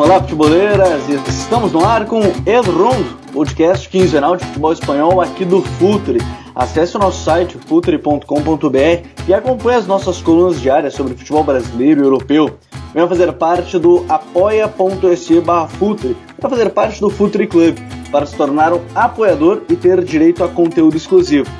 Olá, futeboleiras! Estamos no ar com El Rondo, podcast quinzenal de futebol espanhol aqui do Futre. Acesse o nosso site futre.com.br e acompanhe as nossas colunas diárias sobre futebol brasileiro e europeu. Venha fazer parte do apoia.se Futre para fazer parte do Futre Club, para se tornar um apoiador e ter direito a conteúdo exclusivo.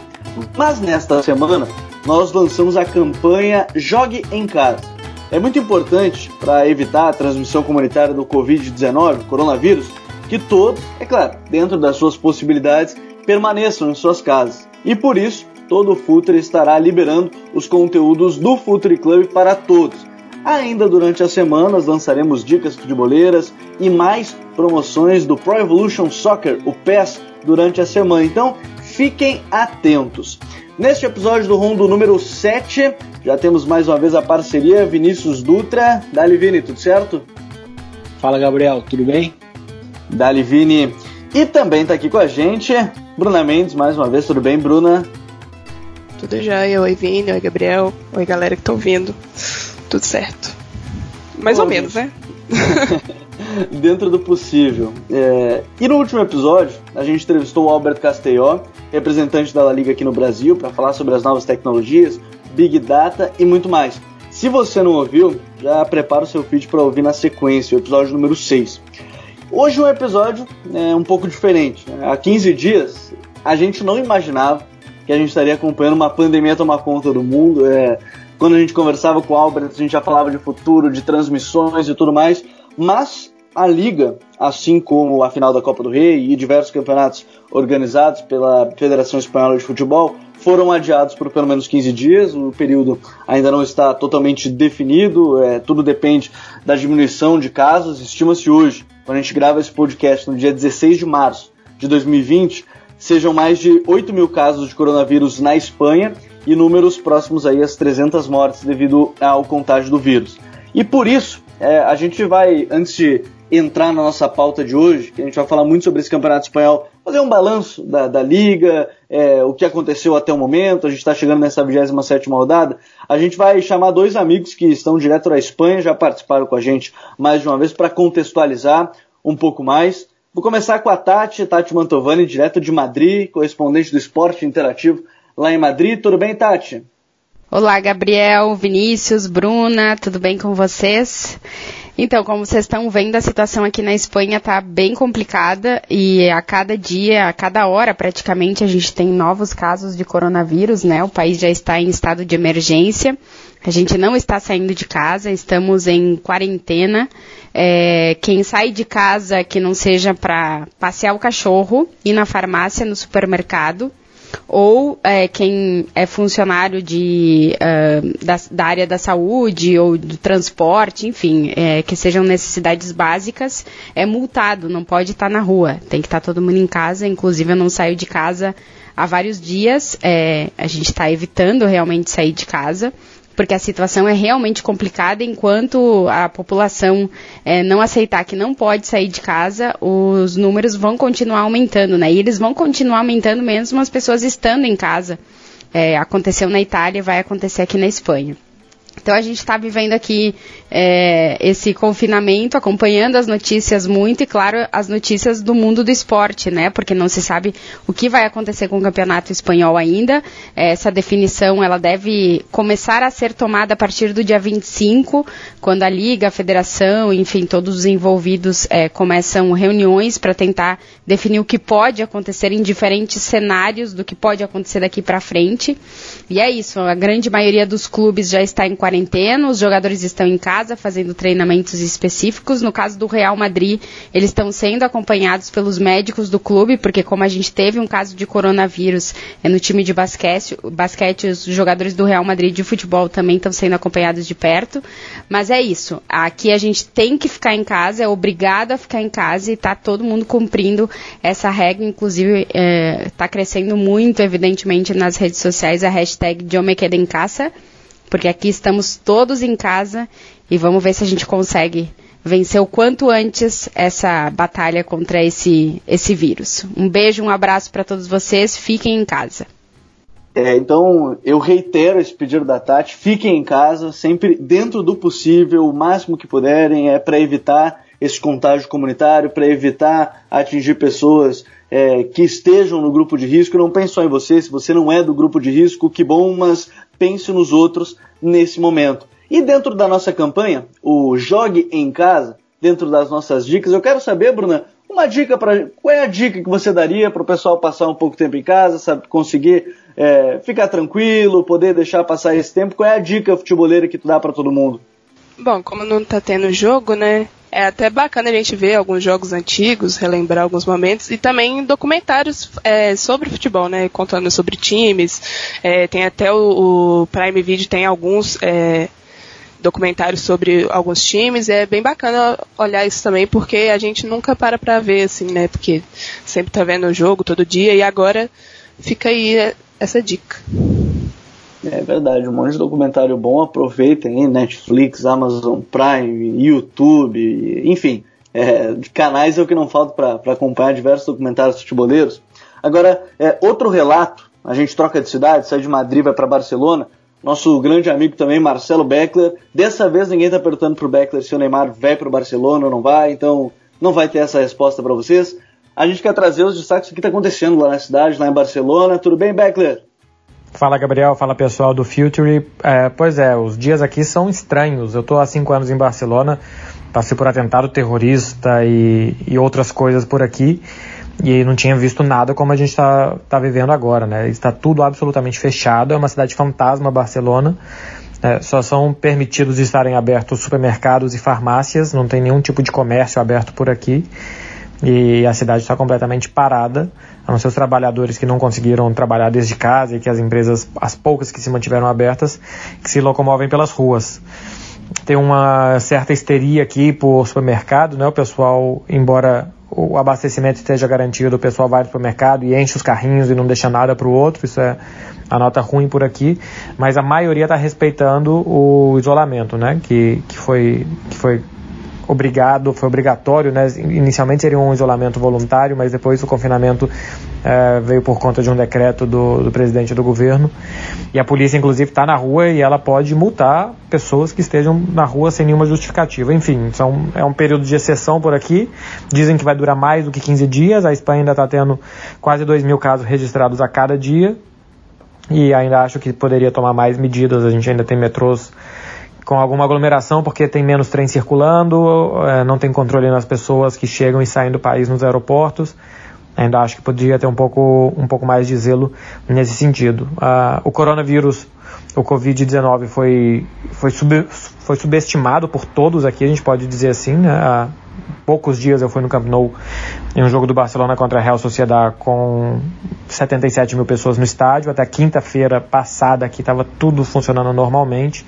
Mas nesta semana, nós lançamos a campanha Jogue em Casa. É muito importante para evitar a transmissão comunitária do Covid-19, coronavírus, que todos, é claro, dentro das suas possibilidades, permaneçam em suas casas. E por isso, todo o Futre estará liberando os conteúdos do Futre Club para todos. Ainda durante as semanas lançaremos dicas futeboleiras e mais promoções do Pro Evolution Soccer, o PES, durante a semana. Então, fiquem atentos. Neste episódio do Rondo número 7, já temos mais uma vez a parceria Vinícius Dutra. Dali Vini, tudo certo? Fala Gabriel, tudo bem? Dali Vini. E também está aqui com a gente Bruna Mendes, mais uma vez, tudo bem, Bruna? Tudo jóia, oi Vini, oi Gabriel, oi galera que estão vindo. Tudo certo. Mais Bom, ou menos, né? Dentro do possível. É... E no último episódio, a gente entrevistou o Albert Castelló, representante da La Liga aqui no Brasil, para falar sobre as novas tecnologias, Big Data e muito mais. Se você não ouviu, já prepara o seu feed para ouvir na sequência, o episódio número 6. Hoje um episódio é um pouco diferente. Há 15 dias, a gente não imaginava que a gente estaria acompanhando uma pandemia tomar conta do mundo. É, quando a gente conversava com o Albert, a gente já falava de futuro, de transmissões e tudo mais. Mas a Liga, assim como a final da Copa do Rei e diversos campeonatos organizados pela Federação Espanhola de Futebol, foram adiados por pelo menos 15 dias. O período ainda não está totalmente definido, é, tudo depende da diminuição de casos. Estima-se hoje, quando a gente grava esse podcast no dia 16 de março de 2020, sejam mais de 8 mil casos de coronavírus na Espanha e números próximos aí às 300 mortes devido ao contágio do vírus. E por isso, é, a gente vai, antes de entrar na nossa pauta de hoje, que a gente vai falar muito sobre esse campeonato espanhol, fazer um balanço da, da liga, é, o que aconteceu até o momento, a gente está chegando nessa 27 rodada, a gente vai chamar dois amigos que estão direto da Espanha, já participaram com a gente mais de uma vez, para contextualizar um pouco mais. Vou começar com a Tati, Tati Mantovani, direto de Madrid, correspondente do Esporte Interativo lá em Madrid. Tudo bem, Tati? Olá, Gabriel, Vinícius, Bruna, tudo bem com vocês? Então, como vocês estão vendo, a situação aqui na Espanha está bem complicada e a cada dia, a cada hora praticamente, a gente tem novos casos de coronavírus, né? O país já está em estado de emergência. A gente não está saindo de casa, estamos em quarentena. É, quem sai de casa que não seja para passear o cachorro, ir na farmácia, no supermercado, ou é, quem é funcionário de, uh, da, da, área da saúde ou do transporte, enfim, é, que sejam necessidades básicas, é multado, não pode estar na rua, tem que estar todo mundo em casa, inclusive eu não saio de casa há vários dias, é, a gente está evitando realmente sair de casa, porque a situação é realmente complicada. Enquanto a população é, não aceitar que não pode sair de casa, os números vão continuar aumentando, né? E eles vão continuar aumentando mesmo as pessoas estando em casa. É, aconteceu na Itália, vai acontecer aqui na Espanha. Então a gente está vivendo aqui é, esse confinamento, acompanhando as notícias muito e, claro, as notícias do mundo do esporte, né? Porque não se sabe o que vai acontecer com o campeonato espanhol ainda. Essa definição ela deve começar a ser tomada a partir do dia 25, quando a Liga, a Federação, enfim, todos os envolvidos é, começam reuniões para tentar definir o que pode acontecer em diferentes cenários do que pode acontecer daqui para frente. E é isso, a grande maioria dos clubes já está em quarentena, os jogadores estão em casa fazendo treinamentos específicos. No caso do Real Madrid, eles estão sendo acompanhados pelos médicos do clube, porque como a gente teve um caso de coronavírus é, no time de basquete, basquete, os jogadores do Real Madrid de futebol também estão sendo acompanhados de perto. Mas é isso, aqui a gente tem que ficar em casa, é obrigado a ficar em casa e está todo mundo cumprindo essa regra, inclusive está é, tá crescendo muito, evidentemente, nas redes sociais a hashtag Me quedo em casa porque aqui estamos todos em casa e vamos ver se a gente consegue vencer o quanto antes essa batalha contra esse, esse vírus. Um beijo, um abraço para todos vocês, fiquem em casa. É, então, eu reitero esse pedido da Tati: fiquem em casa, sempre dentro do possível, o máximo que puderem, é para evitar esse contágio comunitário, para evitar atingir pessoas é, que estejam no grupo de risco. Não pense só em você, se você não é do grupo de risco, que bom, mas pense nos outros nesse momento. E dentro da nossa campanha, o Jogue em Casa, dentro das nossas dicas, eu quero saber, Bruna, uma dica para. Qual é a dica que você daria para o pessoal passar um pouco tempo em casa, sabe, conseguir é, ficar tranquilo, poder deixar passar esse tempo? Qual é a dica futeboleira que tu dá para todo mundo? Bom, como não tá tendo jogo, né? É até bacana a gente ver alguns jogos antigos, relembrar alguns momentos e também documentários é, sobre futebol, né? Contando sobre times. É, tem até o, o, Prime Video tem alguns é, documentários sobre alguns times. É bem bacana olhar isso também, porque a gente nunca para pra ver, assim, né? Porque sempre tá vendo o jogo todo dia e agora fica aí essa dica. É verdade, um monte de documentário bom, aproveitem aí, Netflix, Amazon Prime, YouTube, enfim, é, canais é o que não falta para acompanhar diversos documentários futeboleiros. Agora, é, outro relato, a gente troca de cidade, sai de Madrid, vai para Barcelona, nosso grande amigo também, Marcelo Beckler, dessa vez ninguém está perguntando pro Beckler se o Neymar vai para o Barcelona ou não vai, então não vai ter essa resposta para vocês. A gente quer trazer os destaques do que está acontecendo lá na cidade, lá em Barcelona. Tudo bem, Beckler? Fala Gabriel, fala pessoal do Future. É, pois é, os dias aqui são estranhos. Eu estou há cinco anos em Barcelona, passei por atentado terrorista e, e outras coisas por aqui e não tinha visto nada como a gente está tá vivendo agora, né? Está tudo absolutamente fechado, é uma cidade fantasma Barcelona. É, só são permitidos estarem abertos supermercados e farmácias, não tem nenhum tipo de comércio aberto por aqui e a cidade está completamente parada, a não ser os trabalhadores que não conseguiram trabalhar desde casa e que as empresas, as poucas que se mantiveram abertas, que se locomovem pelas ruas. Tem uma certa histeria aqui por supermercado, né? O pessoal, embora o abastecimento esteja garantido, o pessoal vai para o mercado e enche os carrinhos e não deixa nada para o outro, isso é a nota ruim por aqui, mas a maioria está respeitando o isolamento, né? Que, que, foi, que foi obrigado, foi obrigatório, né? Inicialmente seria um isolamento voluntário, mas depois o confinamento é, veio por conta de um decreto do, do presidente do governo. E a polícia, inclusive, está na rua e ela pode multar pessoas que estejam na rua sem nenhuma justificativa. Enfim, são, é um período de exceção por aqui. Dizem que vai durar mais do que 15 dias. A Espanha ainda está tendo quase 2 mil casos registrados a cada dia. E ainda acho que poderia tomar mais medidas. A gente ainda tem metrôs com alguma aglomeração porque tem menos trem circulando, é, não tem controle nas pessoas que chegam e saem do país nos aeroportos. Ainda acho que poderia ter um pouco, um pouco mais de zelo nesse sentido. Uh, o coronavírus, o Covid-19, foi, foi, sub, foi subestimado por todos aqui, a gente pode dizer assim. Né? Há poucos dias eu fui no Camp Nou em um jogo do Barcelona contra a Real Sociedad com 77 mil pessoas no estádio. Até quinta-feira passada aqui estava tudo funcionando normalmente.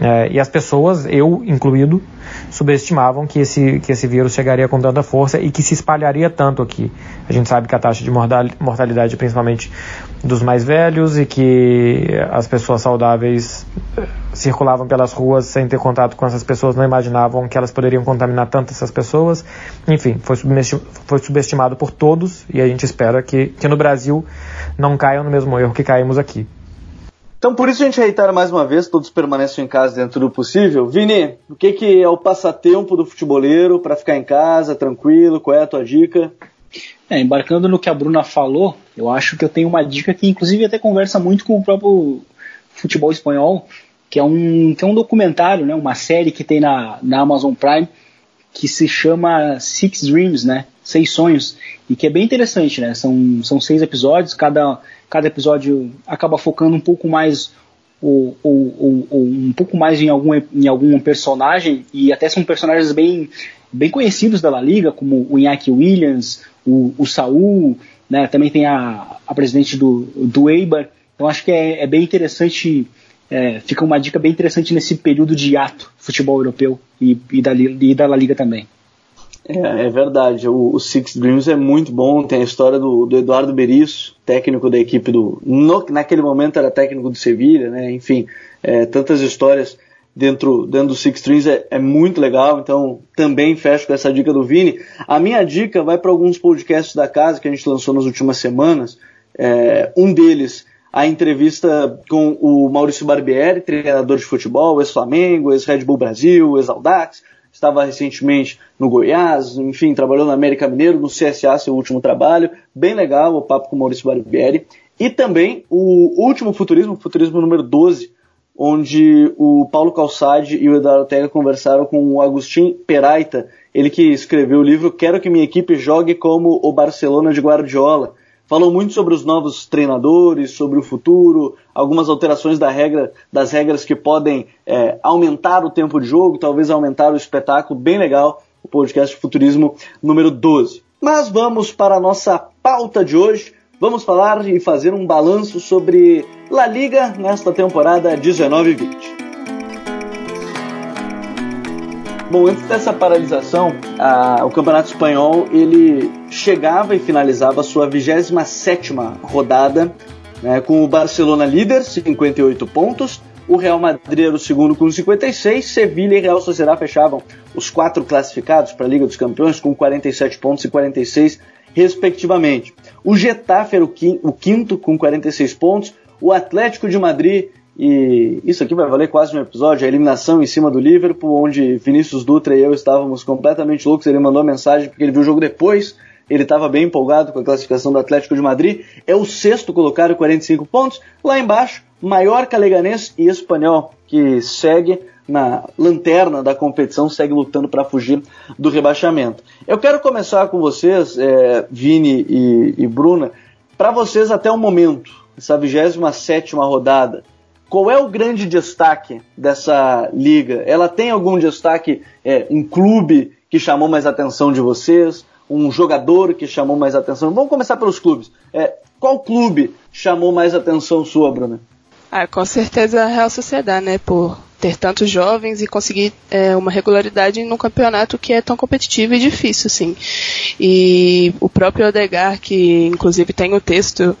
É, e as pessoas, eu incluído, subestimavam que esse, que esse vírus chegaria com tanta força e que se espalharia tanto aqui. A gente sabe que a taxa de mortalidade, principalmente dos mais velhos, e que as pessoas saudáveis eh, circulavam pelas ruas sem ter contato com essas pessoas, não imaginavam que elas poderiam contaminar tanto essas pessoas. Enfim, foi, foi subestimado por todos e a gente espera que, que no Brasil não caiam no mesmo erro que caímos aqui. Então por isso a gente reitera mais uma vez, todos permaneçam em casa dentro do possível. Vini, o que, que é o passatempo do futeboleiro para ficar em casa, tranquilo? Qual é a tua dica? É, embarcando no que a Bruna falou, eu acho que eu tenho uma dica que inclusive até conversa muito com o próprio futebol espanhol, que é um, que é um documentário, né, uma série que tem na, na Amazon Prime, que se chama Six Dreams, né? Seis Sonhos, e que é bem interessante, né? São, são seis episódios, cada cada episódio acaba focando um pouco mais ou, ou, ou, um pouco mais em algum, em algum personagem e até são personagens bem, bem conhecidos da La Liga, como o Iñaki Williams, o, o Saul, né, também tem a, a presidente do, do Eibar. Então acho que é, é bem interessante, é, fica uma dica bem interessante nesse período de ato futebol europeu e, e, da, e da La Liga também. É, é verdade. O, o, Six Dreams é muito bom. Tem a história do, do Eduardo Berizzo, técnico da equipe do. No, naquele momento era técnico do Sevilha, né? Enfim, é, tantas histórias dentro, dentro do Six Dreams é, é, muito legal. Então também fecho com essa dica do Vini. A minha dica vai para alguns podcasts da casa que a gente lançou nas últimas semanas. É, um deles a entrevista com o Maurício Barbieri, treinador de futebol, ex-Flamengo, ex-Red Bull Brasil, ex-Aldax, estava recentemente no Goiás, enfim, trabalhou na América Mineiro, no CSA, seu último trabalho. Bem legal o papo com o Maurício Barbieri. E também o último futurismo, futurismo número 12, onde o Paulo Calçade e o Eduardo Ortega conversaram com o Agustin Peraita, ele que escreveu o livro Quero que minha equipe jogue como o Barcelona de Guardiola. Falou muito sobre os novos treinadores, sobre o futuro, algumas alterações da regra, das regras que podem é, aumentar o tempo de jogo, talvez aumentar o espetáculo. Bem legal o podcast Futurismo número 12. Mas vamos para a nossa pauta de hoje. Vamos falar e fazer um balanço sobre La Liga nesta temporada 19-20. Bom, antes dessa paralisação, a, o Campeonato Espanhol ele chegava e finalizava sua 27 rodada, né, com o Barcelona líder, 58 pontos, o Real Madrid era o segundo com 56, Sevilha e Real Sociedad fechavam os quatro classificados para a Liga dos Campeões com 47 pontos e 46 respectivamente. O Getafe era o quinto com 46 pontos, o Atlético de Madrid e isso aqui vai valer quase um episódio, a eliminação em cima do Liverpool, onde Vinícius Dutra e eu estávamos completamente loucos. Ele mandou mensagem porque ele viu o jogo depois, ele estava bem empolgado com a classificação do Atlético de Madrid. É o sexto colocado, 45 pontos. Lá embaixo, Mallorca, Leganês e Espanhol, que segue na lanterna da competição, segue lutando para fugir do rebaixamento. Eu quero começar com vocês, é, Vini e, e Bruna, para vocês até o momento, essa 27 rodada qual é o grande destaque dessa liga? Ela tem algum destaque, é, um clube que chamou mais atenção de vocês? Um jogador que chamou mais atenção? Vamos começar pelos clubes. É, qual clube chamou mais atenção sua, Bruna? Ah, com certeza a Real Sociedade, né? Por ter tantos jovens e conseguir é, uma regularidade num campeonato que é tão competitivo e difícil, sim. E o próprio Odegar, que inclusive tem o um texto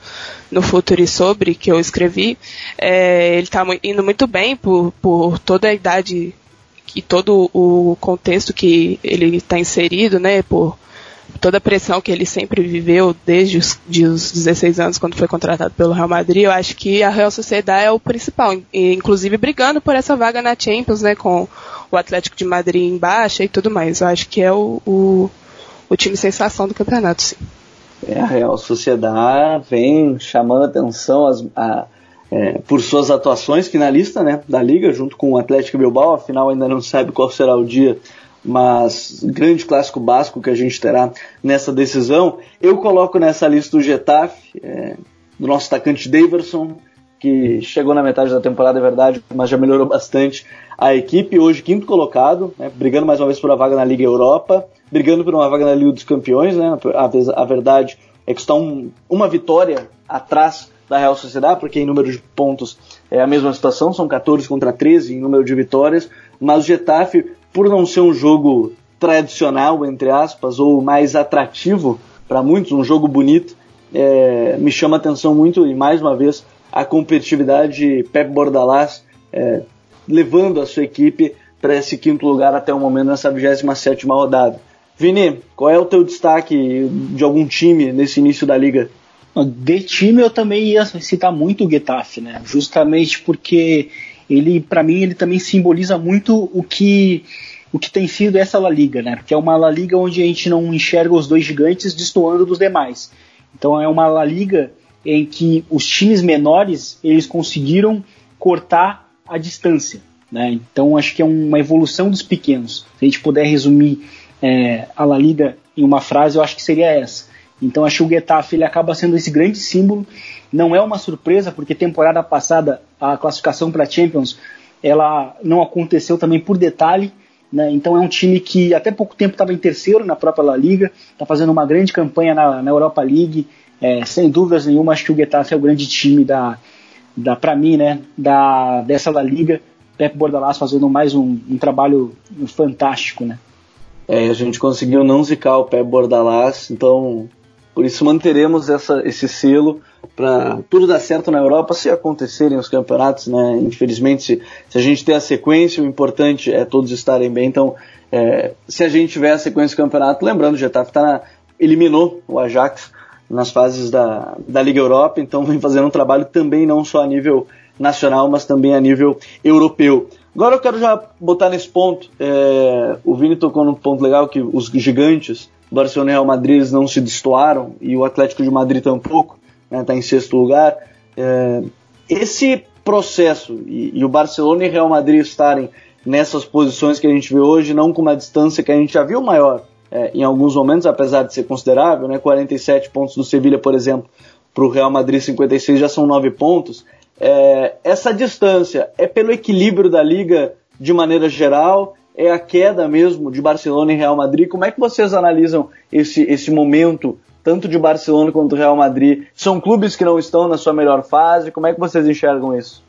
no Futuri sobre, que eu escrevi, é, ele está indo muito bem por, por toda a idade e todo o contexto que ele está inserido, né? Por toda a pressão que ele sempre viveu desde os, de os 16 anos, quando foi contratado pelo Real Madrid, eu acho que a Real Sociedade é o principal, inclusive brigando por essa vaga na Champions, né, com o Atlético de Madrid em baixa e tudo mais. Eu acho que é o, o, o time sensação do campeonato, sim. É, a Real Sociedade vem chamando atenção as, a, é, por suas atuações finalista né, da Liga, junto com o Atlético Bilbao, afinal ainda não sabe qual será o dia mas grande clássico básico que a gente terá nessa decisão. Eu coloco nessa lista o Getafe, é, do nosso atacante Daverson, que chegou na metade da temporada, é verdade, mas já melhorou bastante a equipe. Hoje, quinto colocado, né, brigando mais uma vez por uma vaga na Liga Europa, brigando por uma vaga na Liga dos Campeões. Né, a, a verdade é que está um, uma vitória atrás da Real Sociedade, porque em número de pontos é a mesma situação, são 14 contra 13 em número de vitórias, mas o Getafe por não ser um jogo tradicional, entre aspas, ou mais atrativo para muitos, um jogo bonito, é, me chama atenção muito, e mais uma vez, a competitividade de Pep Bordalás é, levando a sua equipe para esse quinto lugar até o momento nessa 27 rodada. Vini, qual é o teu destaque de algum time nesse início da liga? De time eu também ia citar muito o Getafe, né? Justamente porque ele, para mim, ele também simboliza muito o que o que tem sido essa La Liga, né? Porque é uma La Liga onde a gente não enxerga os dois gigantes destoando dos demais. Então é uma La Liga em que os times menores eles conseguiram cortar a distância, né? Então acho que é uma evolução dos pequenos. Se a gente puder resumir é, a La Liga em uma frase, eu acho que seria essa. Então acho que o Getafe ele acaba sendo esse grande símbolo. Não é uma surpresa porque temporada passada a classificação para Champions ela não aconteceu também por detalhe né? Então é um time que até pouco tempo estava em terceiro na própria La Liga, está fazendo uma grande campanha na, na Europa League. É, sem dúvidas nenhuma, acho que o Getafe é o grande time da, da para mim, né, da, dessa La Liga. Pep Bordalás fazendo mais um, um trabalho fantástico, né? É, a gente conseguiu não zicar o Pep Bordalás, então por isso manteremos essa, esse selo para tudo dar certo na Europa se acontecerem os campeonatos, né? Infelizmente, se, se, a gente ter a sequência, o importante é todos estarem bem. Então, é, se a gente tiver a sequência do campeonato, lembrando, o Getafe tá na, eliminou o Ajax nas fases da, da Liga Europa, então vem fazendo um trabalho também não só a nível nacional, mas também a nível europeu. Agora eu quero já botar nesse ponto, é, o Vini tocou num ponto legal que os gigantes, Barcelona e Real Madrid, não se destoaram e o Atlético de Madrid tampouco, está né, tá em sexto lugar. É, esse processo e, e, o Barcelona e Real Madrid estarem nessas posições que a gente vê hoje, não com uma distância que a gente já viu maior é, em alguns momentos, apesar de ser considerável, né, 47 pontos do Sevilha, por exemplo, para o Real Madrid 56 já são 9 pontos. É, essa distância é pelo equilíbrio da liga de maneira geral? É a queda mesmo de Barcelona e Real Madrid? Como é que vocês analisam esse, esse momento tanto de Barcelona quanto do Real Madrid, são clubes que não estão na sua melhor fase. Como é que vocês enxergam isso?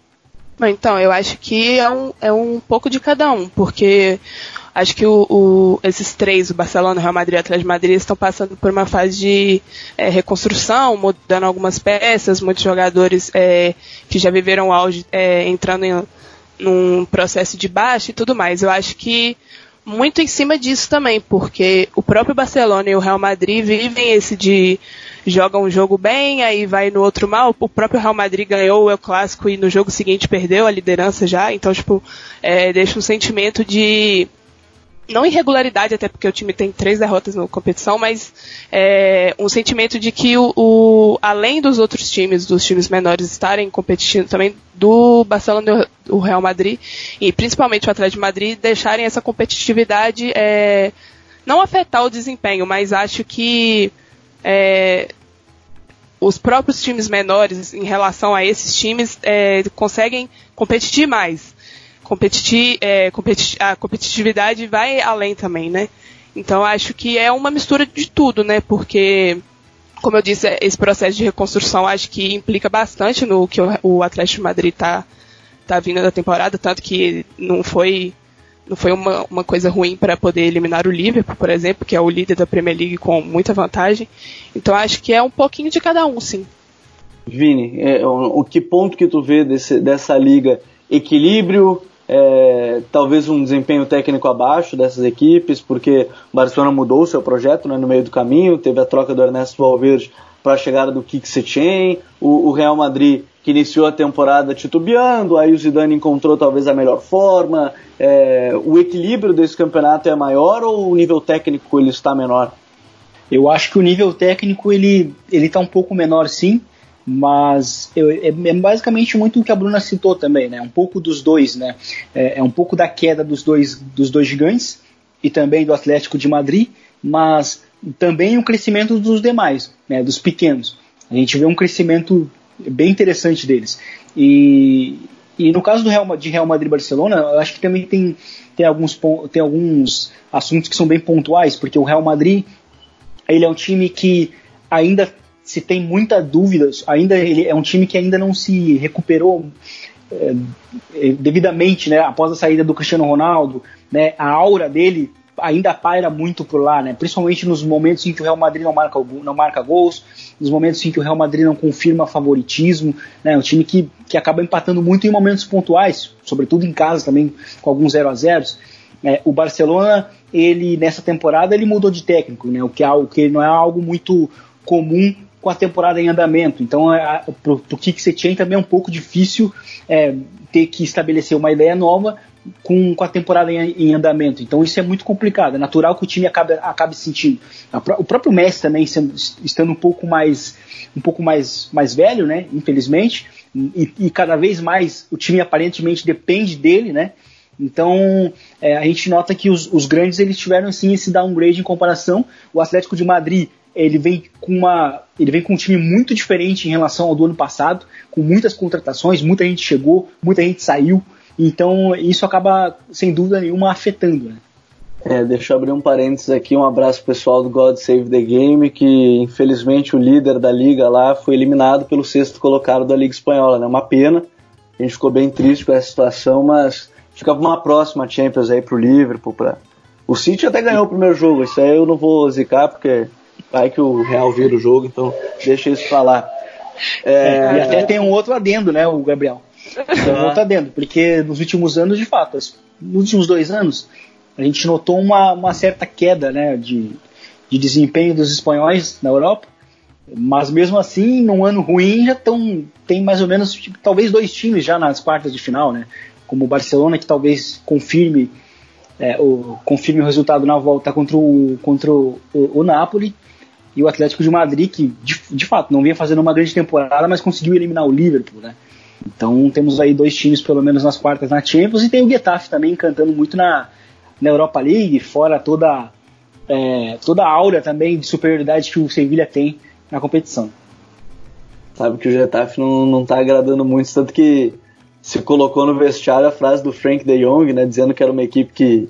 Então, eu acho que é um, é um pouco de cada um, porque acho que o, o, esses três, o Barcelona, o Real Madrid e o Atlético Madrid, estão passando por uma fase de é, reconstrução, mudando algumas peças, muitos jogadores é, que já viveram o auge é, entrando em num processo de baixa e tudo mais. Eu acho que muito em cima disso também, porque o próprio Barcelona e o Real Madrid vivem esse de joga um jogo bem, aí vai no outro mal. O próprio Real Madrid ganhou o Clássico e no jogo seguinte perdeu a liderança já, então, tipo, é, deixa um sentimento de não irregularidade, até porque o time tem três derrotas na competição, mas é, um sentimento de que o, o, além dos outros times, dos times menores estarem competindo também do Barcelona e do Real Madrid, e principalmente o Atlético de Madrid, deixarem essa competitividade é, não afetar o desempenho, mas acho que é, os próprios times menores, em relação a esses times, é, conseguem competir mais é, competi a competitividade vai além também, né? Então acho que é uma mistura de tudo, né? Porque, como eu disse, esse processo de reconstrução acho que implica bastante no que o Atlético de Madrid está tá vindo da temporada, tanto que não foi não foi uma, uma coisa ruim para poder eliminar o Liverpool, por exemplo, que é o líder da Premier League com muita vantagem. Então acho que é um pouquinho de cada um, sim. Vini, é, o, o que ponto que tu vê desse, dessa liga? Equilíbrio, é, talvez um desempenho técnico abaixo dessas equipes, porque o Barcelona mudou o seu projeto né, no meio do caminho, teve a troca do Ernesto Valverde para a chegada do Kik o, o, Real Madrid que iniciou a temporada titubeando, aí o Zidane encontrou talvez a melhor forma, é, o equilíbrio desse campeonato é maior ou o nível técnico ele está menor? Eu acho que o nível técnico ele ele está um pouco menor sim, mas eu, é, é, basicamente muito o que a Bruna citou também, né? Um pouco dos dois, né? É, é, um pouco da queda dos dois, dos dois gigantes e também do Atlético de Madrid, mas também o crescimento dos demais, né? Dos pequenos. A gente vê um crescimento bem interessante deles. E, e no caso do Real, de Real Madrid e Barcelona, eu acho que também tem, tem, alguns, tem alguns assuntos que são bem pontuais, porque o Real Madrid ele é um time que ainda se tem muita dúvida, ainda ele é um time que ainda não se recuperou é, é, devidamente, né, após a saída do Cristiano Ronaldo, né, a aura dele ainda paira muito por lá, né, principalmente nos momentos em que o Real Madrid não marca, não marca gols, nos momentos em que o Real Madrid não confirma favoritismo, né, um time que, que acaba empatando muito em momentos pontuais, sobretudo em casa também, com alguns 0 a 0 é, o Barcelona, ele nessa temporada ele mudou de técnico, né, o que, é algo, que não é algo muito comum com a temporada em andamento. Então, é, para o Kik Setien também é um pouco difícil é, ter que estabelecer uma ideia nova com, com a temporada em, em, andamento. Então, isso é muito complicado. É natural que o time acabe, acabe sentindo. O próprio Messi também, sendo, estando um pouco mais um pouco mais, mais velho, né? Infelizmente, e, e cada vez mais o time aparentemente depende dele, né? Então é, a gente nota que os, os, grandes eles tiveram sim esse downgrade em comparação. O Atlético de Madrid ele vem com uma ele vem com um time muito diferente em relação ao do ano passado, com muitas contratações, muita gente chegou, muita gente saiu, então isso acaba sem dúvida nenhuma afetando, né? É, deixa eu abrir um parênteses aqui, um abraço pessoal do God Save the Game, que infelizmente o líder da liga lá foi eliminado pelo sexto colocado da Liga Espanhola, né? Uma pena, a gente ficou bem triste com essa situação, mas fica uma próxima Champions aí pro Liverpool, pra... O City até ganhou o primeiro jogo, isso aí eu não vou zicar porque vai que o Real vira o jogo, então deixa isso falar. É... É, e até tem um outro adendo, né, o Gabriel? Tem um outro adendo, porque nos últimos anos, de fato, nos últimos dois anos, a gente notou uma, uma certa queda né, de, de desempenho dos espanhóis na Europa. Mas mesmo assim, num ano ruim, já tão, tem mais ou menos, tipo, talvez dois times já nas quartas de final, né? Como o Barcelona, que talvez confirme, é, o, confirme o resultado na volta contra o, contra o, o, o Napoli, e o Atlético de Madrid, que de, de, fato não vinha fazendo uma grande temporada, mas conseguiu eliminar o Liverpool, né? Então temos aí dois times pelo menos nas quartas na Champions e tem o Getafe também cantando muito na, na Europa League, fora toda é, toda a aura também de superioridade que o Sevilla tem na competição. Sabe que o Getafe não, não tá agradando muito, tanto que se colocou no vestiário a frase do Frank de Jong, né, dizendo que era uma equipe que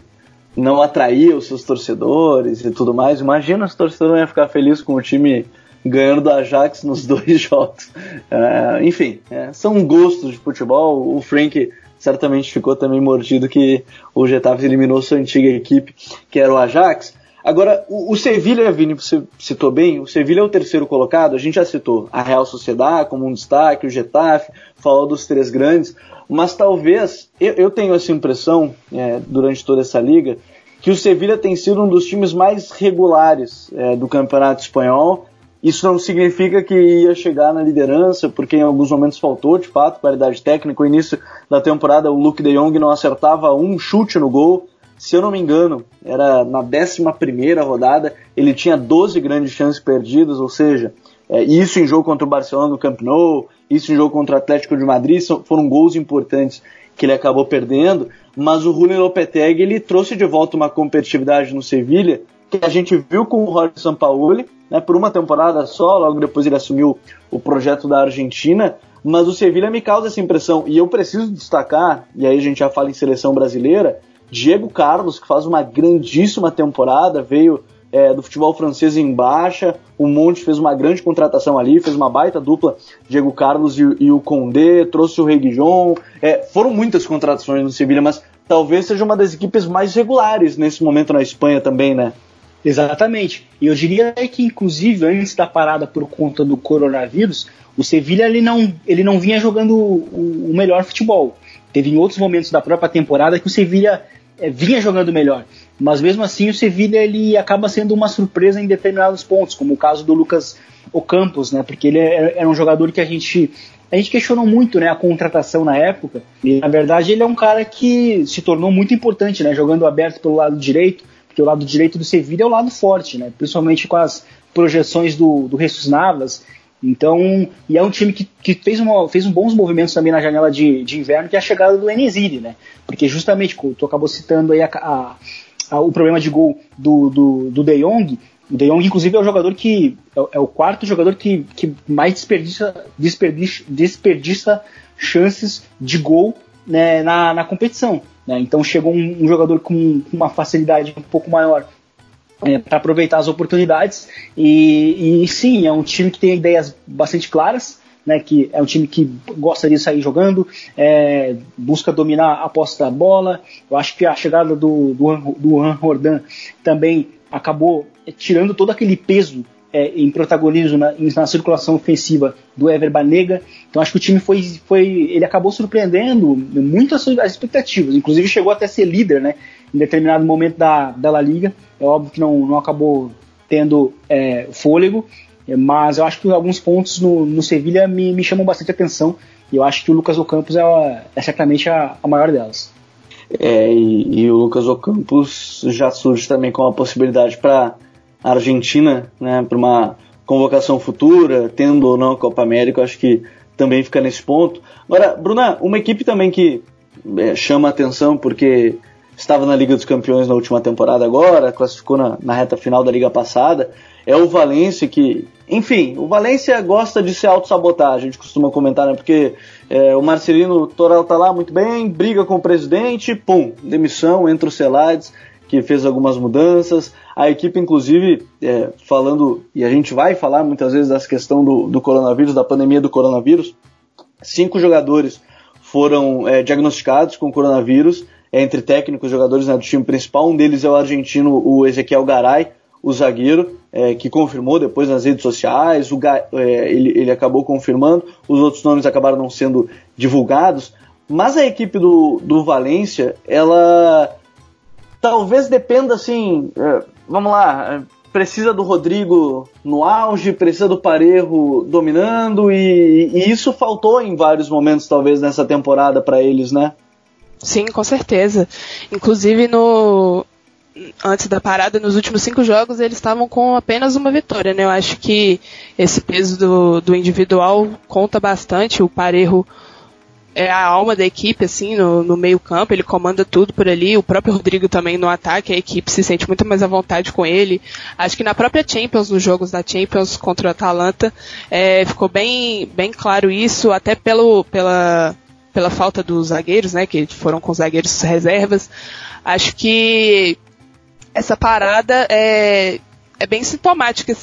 não atraía os seus torcedores e tudo mais. Imagina os torcedores iam ficar felizes com o time ganhando do Ajax nos dois jogos. É, enfim, é, são gostos de futebol. O Frank certamente ficou também mordido que o Getafe eliminou sua antiga equipe, que era o Ajax. Agora, o, o Sevilha, Vini, você citou bem, o Sevilha é o terceiro colocado, a gente já citou a Real Sociedade como um destaque, o Getafe, falou dos três grandes, mas talvez, eu, eu tenho essa impressão, é, durante toda essa liga, que o Sevilha tem sido um dos times mais regulares é, do Campeonato Espanhol, isso não significa que ia chegar na liderança, porque em alguns momentos faltou, de fato, qualidade técnica. No início da temporada, o Luke de Jong não acertava um chute no gol se eu não me engano, era na 11 rodada, ele tinha 12 grandes chances perdidas, ou seja, é, isso em jogo contra o Barcelona no Camp Nou, isso em jogo contra o Atlético de Madrid, são, foram gols importantes que ele acabou perdendo, mas o Julio Lopetegui ele trouxe de volta uma competitividade no Sevilha que a gente viu com o Jorge Sampaoli, né, por uma temporada só, logo depois ele assumiu o projeto da Argentina, mas o Sevilha me causa essa impressão, e eu preciso destacar, e aí a gente já fala em seleção brasileira, Diego Carlos, que faz uma grandíssima temporada, veio é, do futebol francês em baixa, o Monte fez uma grande contratação ali, fez uma baita dupla, Diego Carlos e, e o Condé, trouxe o Reguijon, é, foram muitas contratações no Sevilha, mas talvez seja uma das equipes mais regulares nesse momento na Espanha também, né? Exatamente. E eu diria que, inclusive, antes da parada por conta do coronavírus, o Sevilha ele não, ele não vinha jogando o, o melhor futebol. Teve em outros momentos da própria temporada que o Sevilha é, vinha jogando melhor. Mas mesmo assim o Sevilha ele acaba sendo uma surpresa em determinados pontos, como o caso do Lucas Ocampos, né? Porque ele era é, é um jogador que a gente a gente questionou muito, né, a contratação na época. E na verdade ele é um cara que se tornou muito importante, né, jogando aberto pelo lado direito, porque o lado direito do Sevilha é o lado forte, né, principalmente com as projeções do, do Jesus Navas então, e é um time que, que fez, uma, fez bons movimentos também na janela de, de inverno, que é a chegada do Enesiri, né? Porque justamente, tu acabou citando aí a, a, a, o problema de gol do, do, do De Jong, o De Jong, inclusive, é o jogador que. É, é, o quarto jogador que, que mais desperdiça, desperdiça, desperdiça chances de gol né, na, na competição. Né? Então chegou um, um jogador com uma facilidade um pouco maior é, para aproveitar as oportunidades. E, e, sim, é um time que tem ideias bastante claras, né, que é um time que gosta de sair jogando, é, busca dominar a posse da bola. Eu acho que a chegada do, do, do Jordan também acabou tirando todo aquele peso é, em protagonismo na, na, circulação ofensiva do Ever Banega. Então acho que o time foi, foi ele acabou surpreendendo muito as, as expectativas. Inclusive chegou até a ser líder, né? em determinado momento da, da La Liga. É óbvio que não, não acabou tendo é, fôlego, mas eu acho que alguns pontos no, no Sevilha me, me chamam bastante atenção e eu acho que o Lucas Ocampos é, é certamente a, a maior delas. É, e, e, o Lucas Ocampos já surge também com a possibilidade para a Argentina, né, para uma convocação futura, tendo ou não a Copa América, acho que também fica nesse ponto. Agora, Bruna, uma equipe também que é, chama atenção porque estava na Liga dos Campeões na última temporada agora, classificou na, na reta final da Liga passada. É o Valência que, enfim, o Valência gosta de se auto-sabotar, a gente costuma comentar, né? Porque é, o Marcelino Toral tá lá muito bem, briga com o presidente, pum, demissão, entra o Celades, que fez algumas mudanças. A equipe, inclusive, é, falando, e a gente vai falar muitas vezes dessa questão do, do coronavírus, da pandemia do coronavírus, cinco jogadores foram é, diagnosticados com coronavírus entre técnicos e jogadores né, do time principal. Um deles é o argentino, o Ezequiel Garay, o zagueiro, é, que confirmou depois nas redes sociais, o, é, ele, ele acabou confirmando, os outros nomes acabaram não sendo divulgados. Mas a equipe do, do Valência, ela talvez dependa assim. É, vamos lá, é, precisa do Rodrigo no auge, precisa do Parejo dominando e, e isso faltou em vários momentos talvez nessa temporada para eles, né? Sim, com certeza. Inclusive no antes da parada, nos últimos cinco jogos, eles estavam com apenas uma vitória, né? Eu acho que esse peso do, do individual conta bastante. O Parejo é a alma da equipe, assim, no, no meio campo, ele comanda tudo por ali, o próprio Rodrigo também no ataque, a equipe se sente muito mais à vontade com ele. Acho que na própria Champions, nos jogos da Champions contra o Atalanta, é, ficou bem, bem claro isso, até pelo, pela, pela falta dos zagueiros, né, que foram com zagueiros reservas. Acho que essa parada é, é bem sintomática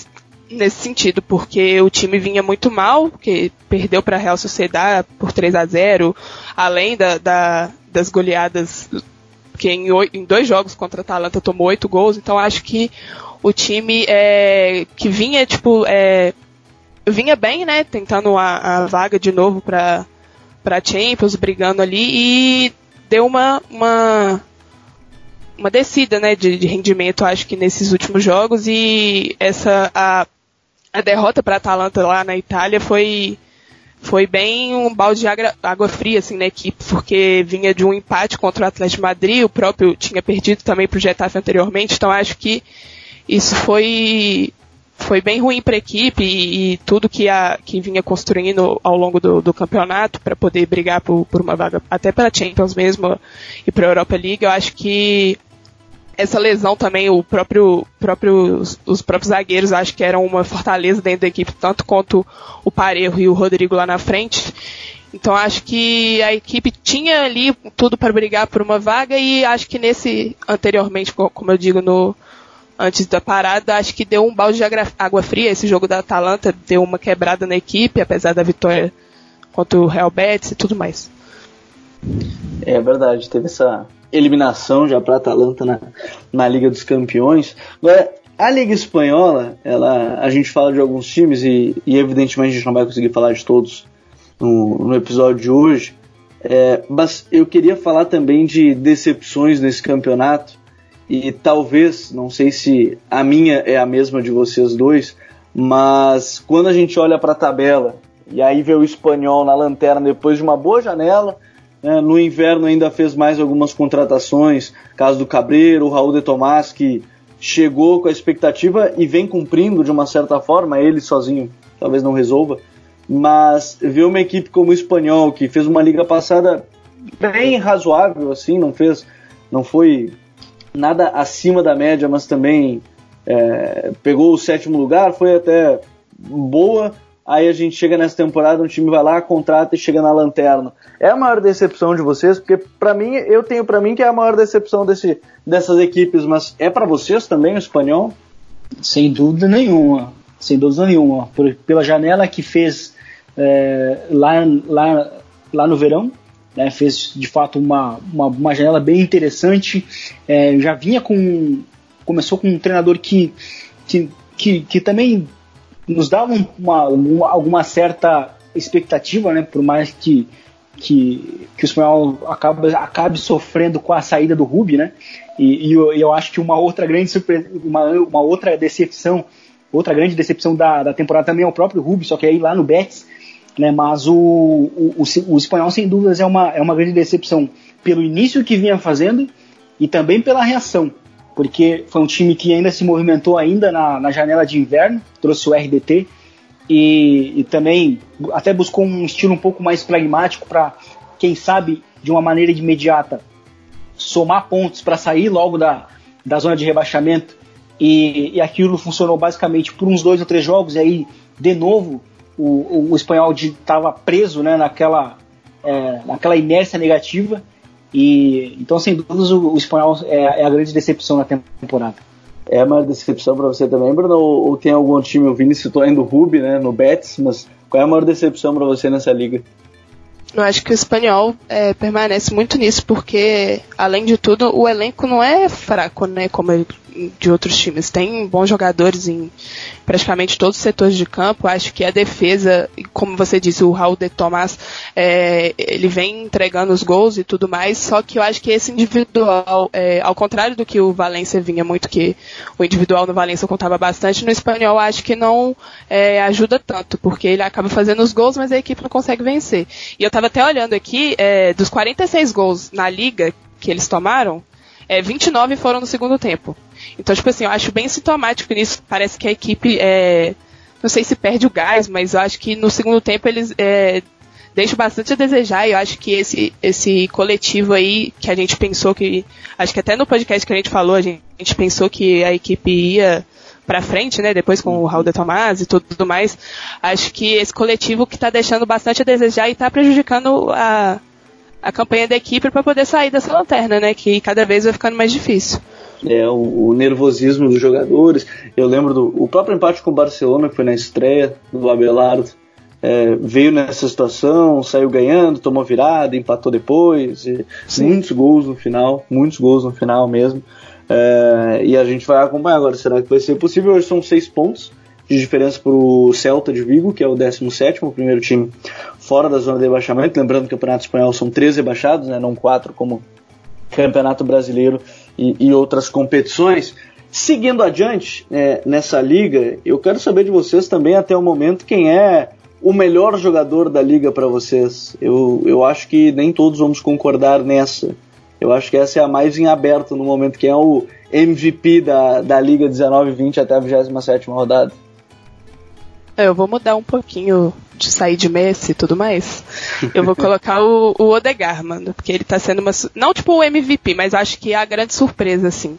nesse sentido, porque o time vinha muito mal, que perdeu para a Real Sociedade por 3 a 0 além da, da, das goleadas, que em, em, dois jogos contra a Atalanta tomou oito gols, então acho que o time é, que vinha, tipo, é, vinha bem, né, tentando a, a vaga de novo para para Champions, brigando ali, e deu uma, uma uma descida né, de, de, rendimento, acho que nesses últimos jogos, e essa a, a derrota para Atalanta lá na Itália foi foi bem um balde de água, fria assim na equipe, porque vinha de um empate contra o Atlético Madrid, o próprio tinha perdido também para o Getafe anteriormente, então acho que isso foi foi bem ruim para a equipe e, e, tudo que, a, que vinha construindo ao longo do, do campeonato para poder brigar por, por, uma vaga até para Champions mesmo e para a Europa League, eu acho que essa lesão também, o próprio, próprio, os próprios zagueiros acho que eram uma fortaleza dentro da equipe, tanto quanto o Parejo e o Rodrigo lá na frente. Então acho que a equipe tinha ali tudo para brigar por uma vaga e acho que nesse anteriormente, como eu digo no antes da parada, acho que deu um balde de água fria esse jogo da Atalanta, deu uma quebrada na equipe, apesar da vitória contra o Real Betis e tudo mais. É verdade, teve essa eliminação já para Atalanta na, na Liga dos Campeões. Agora, a Liga Espanhola, ela, a gente fala de alguns times e, e evidentemente a gente não vai conseguir falar de todos no, no episódio de hoje. É, mas eu queria falar também de decepções nesse campeonato e talvez, não sei se a minha é a mesma de vocês dois, mas quando a gente olha para a tabela e aí vê o espanhol na lanterna depois de uma boa janela, né? No inverno ainda fez mais algumas contratações, caso do Cabreiro, o Raul de Tomás, que chegou com a expectativa e vem cumprindo de uma certa forma, ele sozinho talvez não resolva, mas ver uma equipe como o Espanhol, que fez uma liga passada bem razoável, assim, não fez, não foi nada acima da média, mas também é, pegou o sétimo lugar, foi até boa, Aí a gente chega nessa temporada, um time vai lá, contrata e chega na lanterna. É a maior decepção de vocês, porque para mim, eu tenho para mim que é a maior decepção desse, dessas equipes, mas é para vocês também o espanhol? Sem dúvida nenhuma, sem dúvida nenhuma. Por, pela janela que fez é, lá, lá, lá no verão, né, fez de fato uma, uma, uma janela bem interessante. É, já vinha com. Começou com um treinador que, que, que, que também nos dava uma, uma, alguma certa expectativa, né? Por mais que, que, que o espanhol acabe, sofrendo com a saída do Rubi, né? E, e eu, eu, acho que uma outra grande surpresa, uma, uma outra decepção, outra grande decepção da, da temporada também é o próprio Rubi, só que aí lá no Betis, né? Mas o, o, o, o espanhol sem dúvidas é uma, é uma grande decepção pelo início que vinha fazendo e também pela reação porque foi um time que ainda se movimentou ainda na, na janela de inverno, trouxe o RDT e, e, também até buscou um estilo um pouco mais pragmático para, quem sabe, de uma maneira imediata, somar pontos para sair logo da, da zona de rebaixamento. E, e aquilo funcionou basicamente por uns dois ou três jogos e aí, de novo, o, o, o espanhol estava preso né, naquela, é, naquela inércia negativa e então, sem dúvidas, o, o espanhol é, é, a grande decepção na temporada. É uma decepção para você também, Bruno? Ou, ou, tem algum time? O Vini citou ainda o Ruby, né, no Betis, mas qual é a maior decepção para você nessa liga? Eu acho que o espanhol é, permanece muito nisso, porque, além de tudo, o elenco não é fraco, né? Como de outros times. Tem bons jogadores em praticamente todos os setores de campo. Acho que a defesa, como você disse, o Raul de Tomás, é, ele vem entregando os gols e tudo mais, só que eu acho que esse individual, é, ao contrário do que o Valência vinha muito, que o individual no Valência contava bastante, no espanhol acho que não é, ajuda tanto, porque ele acaba fazendo os gols, mas a equipe não consegue vencer. E eu estava até olhando aqui, é, dos 46 gols na liga que eles tomaram, é, 29 foram no segundo tempo. Então, tipo assim, eu acho bem sintomático nisso. Parece que a equipe, é, não sei se perde o gás, mas eu acho que no segundo tempo eles é, deixam bastante a desejar. E eu acho que esse, esse coletivo aí, que a gente pensou que. Acho que até no podcast que a gente falou, a gente, a gente pensou que a equipe ia para frente, né? Depois com o Raul de Tomás e tudo mais. Acho que esse coletivo que está deixando bastante a desejar e está prejudicando a, a campanha da equipe para poder sair dessa lanterna, né? Que cada vez vai ficando mais difícil. É, o, o, nervosismo dos jogadores. Eu lembro do o próprio empate com o Barcelona, que foi na estreia do Abelardo. É, veio nessa situação, saiu ganhando, tomou virada, empatou depois. muitos gols no final, muitos gols no final mesmo. É, e a gente vai acompanhar agora. Será que vai ser possível? Hoje são seis pontos de diferença para o Celta de Vigo, que é o 17, o primeiro time fora da zona de rebaixamento. Lembrando que o Campeonato Espanhol são três rebaixados, né, não quatro, como Campeonato Brasileiro e, e outras competições. Seguindo adiante é, nessa liga, eu quero saber de vocês também até o momento quem é o melhor jogador da liga para vocês. Eu, eu acho que nem todos vamos concordar nessa. Eu acho que essa é a mais em aberto no momento, quem é o MVP da, da Liga 19-20 até a 27 rodada. É, eu vou mudar um pouquinho de sair de Messi e tudo mais. Eu vou colocar o, o Odegar, mano, porque ele tá sendo uma. Não tipo o MVP, mas acho que é a grande surpresa, assim.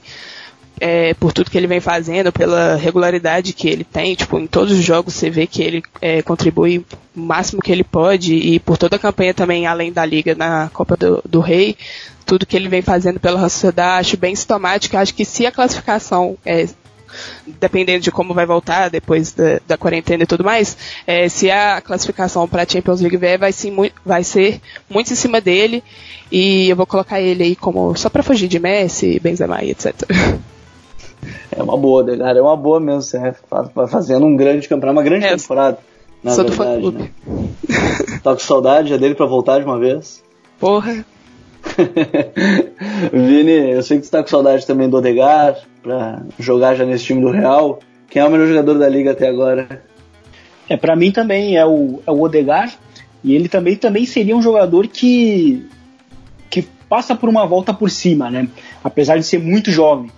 É, por tudo que ele vem fazendo, pela regularidade que ele tem, tipo, em todos os jogos você vê que ele é, contribui o máximo que ele pode e por toda a campanha também, além da liga na Copa do, do Rei, tudo que ele vem fazendo pela sociedade, acho bem sintomático. Acho que se a classificação é, dependendo de como vai voltar depois da, da quarentena e tudo mais, é, se a classificação para a Champions League vier, vai, sim, vai ser muito em cima dele. E eu vou colocar ele aí como só para fugir de Messi, Benzema e etc. É uma boa, né, cara. É uma boa mesmo. Você vai fazendo um grande campeonato, uma grande é, temporada. Na sou verdade, do né? Tá com saudade já dele para voltar de uma vez? Porra. Vini, eu sei que você tá com saudade também do Odegar para jogar já nesse time do Real. Quem é o melhor jogador da liga até agora? É, para mim também é o, é o Odegar. E ele também, também seria um jogador que, que passa por uma volta por cima, né? Apesar de ser muito jovem.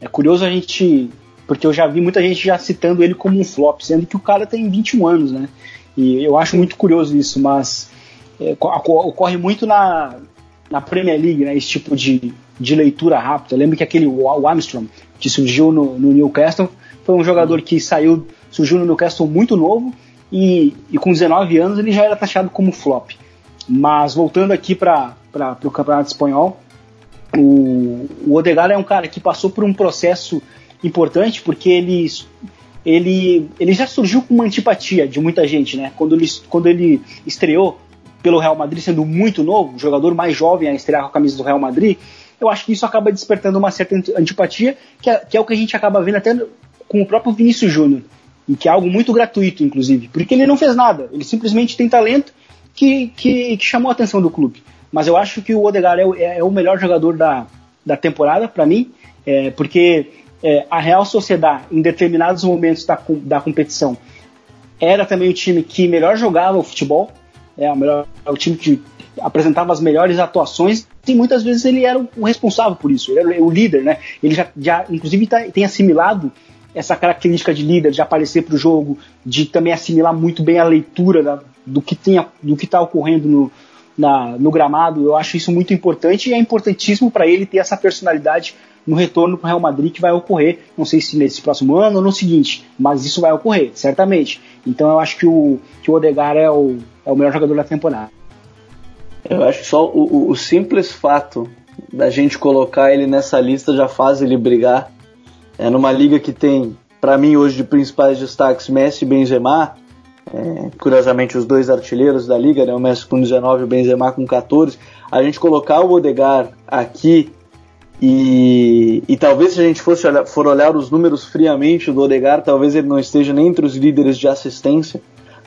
É curioso a gente. Porque eu já vi muita gente já citando ele como um flop, sendo que o cara tem 21 anos, né? E eu acho muito curioso isso, mas é, ocorre muito na, na Premier League, né, esse tipo de, de leitura rápida. Eu lembro que aquele o Armstrong, que surgiu no, no, Newcastle, foi um jogador que saiu, surgiu no Newcastle muito novo e, e com 19 anos ele já era taxado como flop. Mas voltando aqui para o Campeonato Espanhol, o, o Odegaard é um cara que passou por um processo importante porque ele, ele, ele já surgiu com uma antipatia de muita gente, né? Quando ele, quando ele estreou pelo Real Madrid, sendo muito novo, jogador mais jovem a estrear com a camisa do Real Madrid, eu acho que isso acaba despertando uma certa antipatia, que é, que é o que a gente acaba vendo até com o próprio Vinícius Júnior, e que é algo muito gratuito, inclusive, porque ele não fez nada, ele simplesmente tem talento que, que, que chamou a atenção do clube. Mas eu acho que o Odegaard é, é, é o melhor jogador da, da temporada, para mim, é, porque é, a Real Sociedade, em determinados momentos da, da competição, era também o time que melhor jogava o futebol, é o, melhor, é o time que apresentava as melhores atuações e muitas vezes ele era o responsável por isso, ele era o líder, né? Ele já, já inclusive tá, tem assimilado essa característica de líder, de aparecer para o jogo, de também assimilar muito bem a leitura da, do que tem, do que está ocorrendo no, na, no gramado. Eu acho isso muito importante e é importantíssimo para ele ter essa personalidade no retorno para o Real Madrid que vai ocorrer. Não sei se nesse próximo ano ou no seguinte, mas isso vai ocorrer, certamente. Então eu acho que o, que o Odegar é o, é o melhor jogador da temporada. Eu acho que só o, o, simples fato da gente colocar ele nessa lista já faz ele brigar. É numa liga que tem, para mim hoje, de principais destaques Messi e Benzema. É, curiosamente, os dois artilheiros da liga, né, o Messi com 19 e o Benzema com 14. A gente colocar o Odegar aqui E, e talvez se a gente fosse olhar, for olhar os números friamente do Odegar, talvez ele não esteja nem entre os líderes de assistência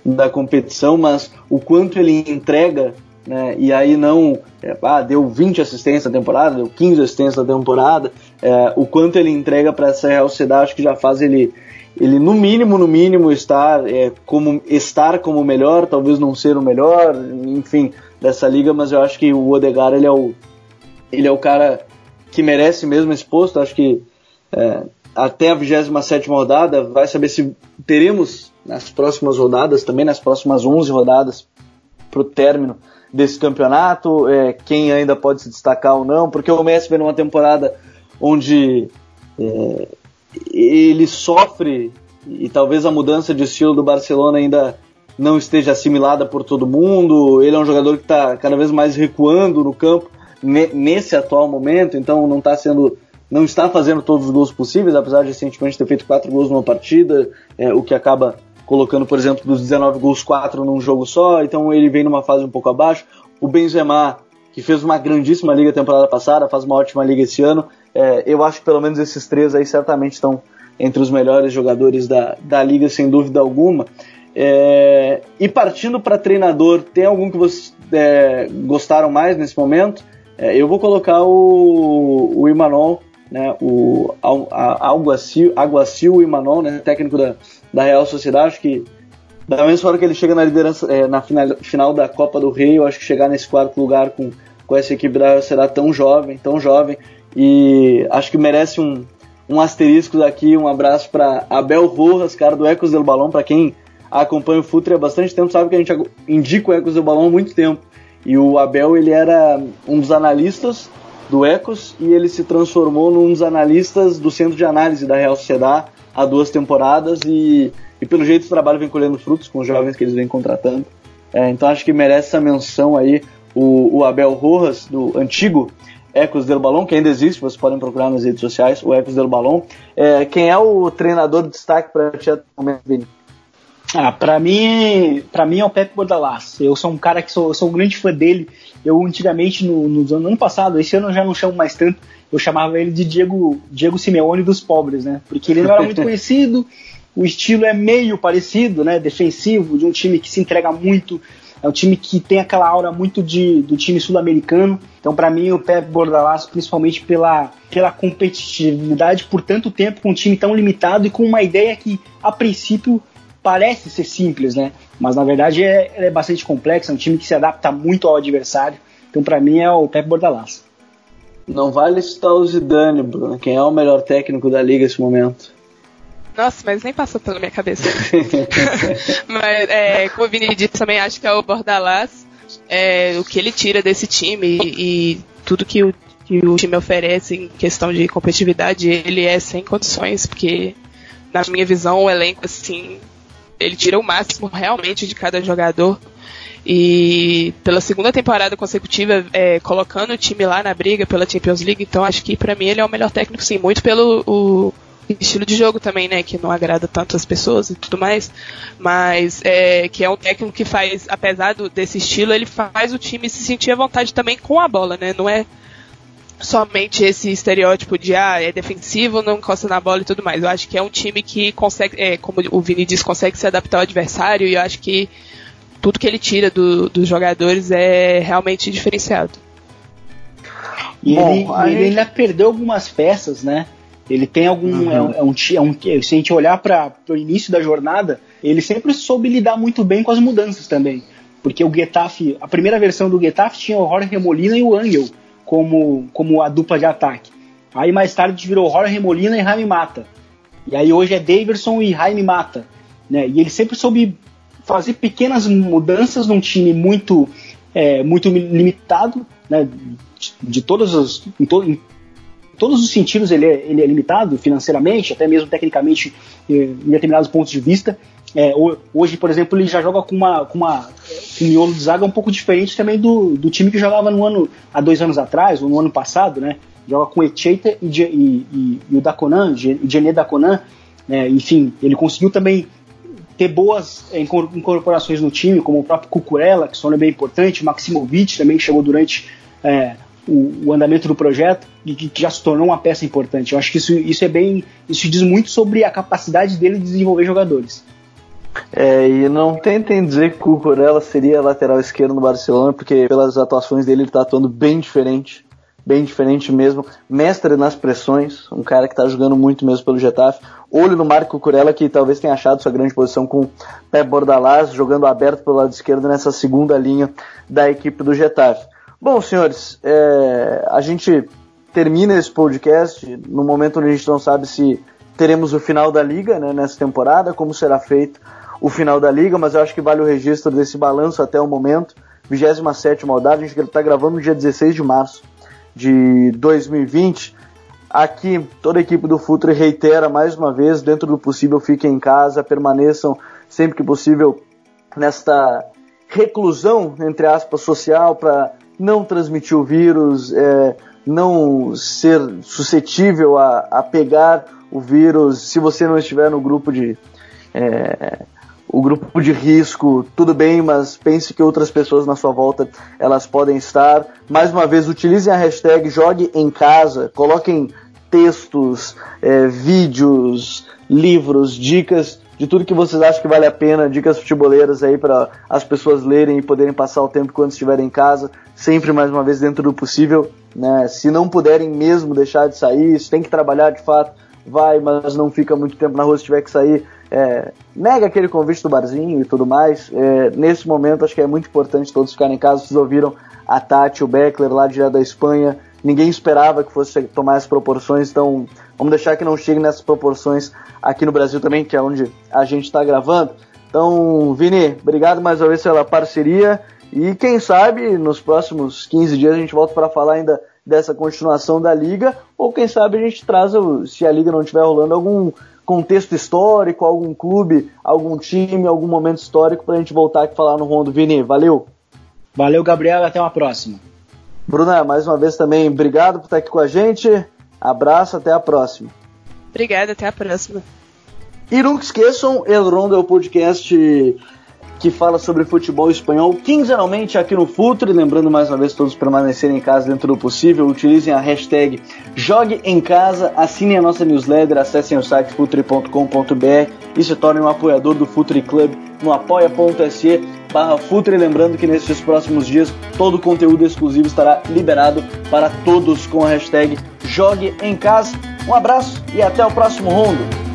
da competição, mas o quanto ele entrega, né, e aí não, é, ah, deu 20 assistências na temporada, deu 15 assistências na temporada, é, o quanto ele entrega para essa Real Sociedade, acho que já faz ele, ele no mínimo, no mínimo, estar, é, como, estar como o melhor, talvez não ser o melhor, enfim, dessa liga, mas eu acho que o Odegar, ele é o, ele é o cara que merece mesmo esse posto, acho que é, até a 27 rodada vai saber se teremos nas próximas rodadas, também nas próximas 11 rodadas, para o término desse campeonato, é, quem ainda pode se destacar ou não, porque o Messi vem numa temporada onde é, ele sofre e talvez a mudança de estilo do Barcelona ainda não esteja assimilada por todo mundo. Ele é um jogador que está cada vez mais recuando no campo nesse atual momento, então não está sendo não está fazendo todos os gols possíveis, apesar de recentemente ter feito quatro gols numa partida, é, o que acaba colocando, por exemplo, dos 19 gols, 4 num jogo só, então ele vem numa fase um pouco abaixo. O Benzema, que fez uma grandíssima liga temporada passada, faz uma ótima liga esse ano. É, eu acho que pelo menos esses três aí certamente estão entre os melhores jogadores da, da liga, sem dúvida alguma. É, e partindo para treinador, tem algum que vocês é, gostaram mais nesse momento? É, eu vou colocar o, o Imanol, né, o Aguacil, Aguacil Imanol, né, técnico da, da Real Sociedade, acho que da mesma hora que ele chega na liderança, é, na final, final da Copa do Rei, eu acho que chegar nesse quarto lugar com, com essa equipe da será tão jovem, tão jovem, e acho que merece um, um asterisco daqui, um abraço para Abel Rojas, cara do Ecos del Balão, para quem acompanha o Futre há bastante tempo, sabe que a gente indica o Ecos del Balão há muito tempo. E o Abel, ele era um dos analistas do Ecos e ele se transformou num dos analistas do Centro de Análise da Real Sociedade há duas temporadas e, e pelo jeito o trabalho vem colhendo frutos com os jovens que eles vêm contratando. É, então acho que merece essa menção aí o, o Abel Rojas, do antigo Ecos del Balão, que ainda existe, vocês podem procurar nas redes sociais, o Ecos del Balão. É, quem é o treinador de destaque para ti atualmente, Vini? Ah, para mim, para mim é o Pepe Bordalás. Eu sou um cara que sou, sou um grande fã dele. Eu antigamente no, no, no, ano passado, esse ano eu já não chamo mais tanto, eu chamava ele de Diego, Diego Simeone dos pobres, né? Porque ele não era muito conhecido, o estilo é meio parecido, né? Defensivo, de um time que se entrega muito, é um time que tem aquela aura muito de, do time sul-americano. Então, para mim, o Pep Bordalás, principalmente pela, pela competitividade por tanto tempo com um time tão limitado e com uma ideia que, a princípio, parece ser simples, né? Mas na verdade é, é bastante complexa, é um time que se adapta muito ao adversário. Então, para mim, é o Pep Bordalás. Não vale citar o Zidane, Bruno. Quem é o melhor técnico da liga nesse momento? Nossa, mas nem passou pela minha cabeça. mas, é, como o Vini disse, também acho que é o Bordalás. É, o que ele tira desse time e, e tudo que o, que o time oferece em questão de competitividade, ele é sem condições, porque, na minha visão, o elenco, assim, ele tira o máximo realmente de cada jogador. E pela segunda temporada consecutiva, é, colocando o time lá na briga pela Champions League, então acho que para mim ele é o melhor técnico, sim, muito pelo o estilo de jogo também, né, que não agrada tanto as pessoas e tudo mais, mas é, que é um técnico que faz, apesar do, desse estilo, ele faz o time se sentir à vontade também com a bola, né, não é somente esse estereótipo de ah, é defensivo, não encosta na bola e tudo mais. Eu acho que é um time que consegue, é, como o Vini diz, consegue se adaptar ao adversário e eu acho que tudo que ele tira do, dos jogadores é realmente diferenciado. E Bom, ele, aí... ele, ainda perdeu algumas peças, né? Ele tem algum. Uhum. É, um, é, um, é um, se a gente olhar para o início da jornada, ele sempre soube lidar muito bem com as mudanças também. Porque o Getafe, a primeira versão do Getafe tinha o Jorge Remolina e o Angel como, como a dupla de ataque. Aí mais tarde virou Jorge Molina e Jaime Mata. E aí hoje é Daverson e Jaime Mata. Né? E ele sempre soube fazer pequenas mudanças num time muito, é, muito limitado, né? de, de todos os, em, to, em todos os sentidos ele é, ele é limitado financeiramente, até mesmo tecnicamente em determinados pontos de vista. É, hoje, por exemplo, ele já joga com uma, com uma um miolo de zaga um pouco diferente também do, do time que jogava no ano há dois anos atrás ou no ano passado, né? Joga com Echeita e, e, e, e o Daconan, Gené Daconan, né? enfim, ele conseguiu também ter boas é, incorporações no time, como o próprio Cucurella, que são bem importante, Maximovic também que chegou durante é, o, o andamento do projeto e que, que, já se tornou uma peça importante. Eu acho que isso, isso é bem. Isso diz muito sobre a capacidade dele de desenvolver jogadores. É, e não tentem dizer que o Corella seria lateral esquerdo no Barcelona, porque pelas atuações dele ele está atuando bem diferente, bem diferente mesmo. Mestre nas pressões, um cara que está jogando muito mesmo pelo Getafe. Olho no Marco Curella, que talvez tenha achado sua grande posição com Pé Bordalás, jogando aberto pelo lado esquerdo nessa segunda linha da equipe do Getafe. Bom, senhores, é, a gente termina esse podcast no momento onde a gente não sabe se teremos o final da liga né, nessa temporada, como será feito o final da liga, mas eu acho que vale o registro desse balanço até o momento. 27 rodada, a gente está gravando no dia 16 de março de 2020. Aqui, toda a equipe do Futre reitera mais uma vez, dentro do possível, fiquem em casa, permaneçam sempre que possível nesta reclusão, entre aspas, social, para não transmitir o vírus, é, não ser suscetível a, a, pegar o vírus se você não estiver no grupo de. É, o grupo de risco, tudo bem, mas pense que outras pessoas na sua volta elas podem estar. Mais uma vez, utilizem a hashtag Jogue em Casa, coloquem textos, é, vídeos, livros, dicas de tudo que vocês acham que vale a pena, dicas futeboleiras aí para as pessoas lerem e poderem passar o tempo quando estiverem em casa, sempre mais uma vez dentro do possível, né? Se não puderem mesmo deixar de sair, se tem que trabalhar de fato, vai, mas não fica muito tempo na rua se tiver que sair, é, nega aquele convite do barzinho e tudo mais. É, nesse momento, acho que é muito importante todos ficarem em casa. Vocês ouviram a Tati, o Beckler lá direto da Espanha. Ninguém esperava que fosse tomar as proporções, então vamos deixar que não chegue nessas proporções aqui no Brasil também, que é onde a gente está gravando. Então, Vini, obrigado mais uma vez pela parceria e quem sabe nos próximos 15 dias a gente volta para falar ainda dessa continuação da liga, ou quem sabe a gente traz, se a liga não estiver rolando, algum contexto histórico, algum clube, algum time, algum momento histórico para a gente voltar aqui falar no Rondo. Vini, valeu! Valeu, Gabriel, até uma próxima. Bruna, mais uma vez também, obrigado por estar aqui com a gente. Abraço, até a próxima. Obrigada, até a próxima. E nunca esqueçam, El Rondo é o podcast que fala sobre futebol espanhol quinzenalmente aqui no Futre. Lembrando mais uma vez todos permanecerem em casa dentro do possível. Utilizem a hashtag Jogue em Casa, assinem a nossa newsletter, acessem o site futre.com.br e se tornem um apoiador do Futre Club no apoia.se Futre. Lembrando que nesses próximos dias todo o conteúdo exclusivo estará liberado para todos com a hashtag Jogue em Casa. Um abraço e até o próximo rondo.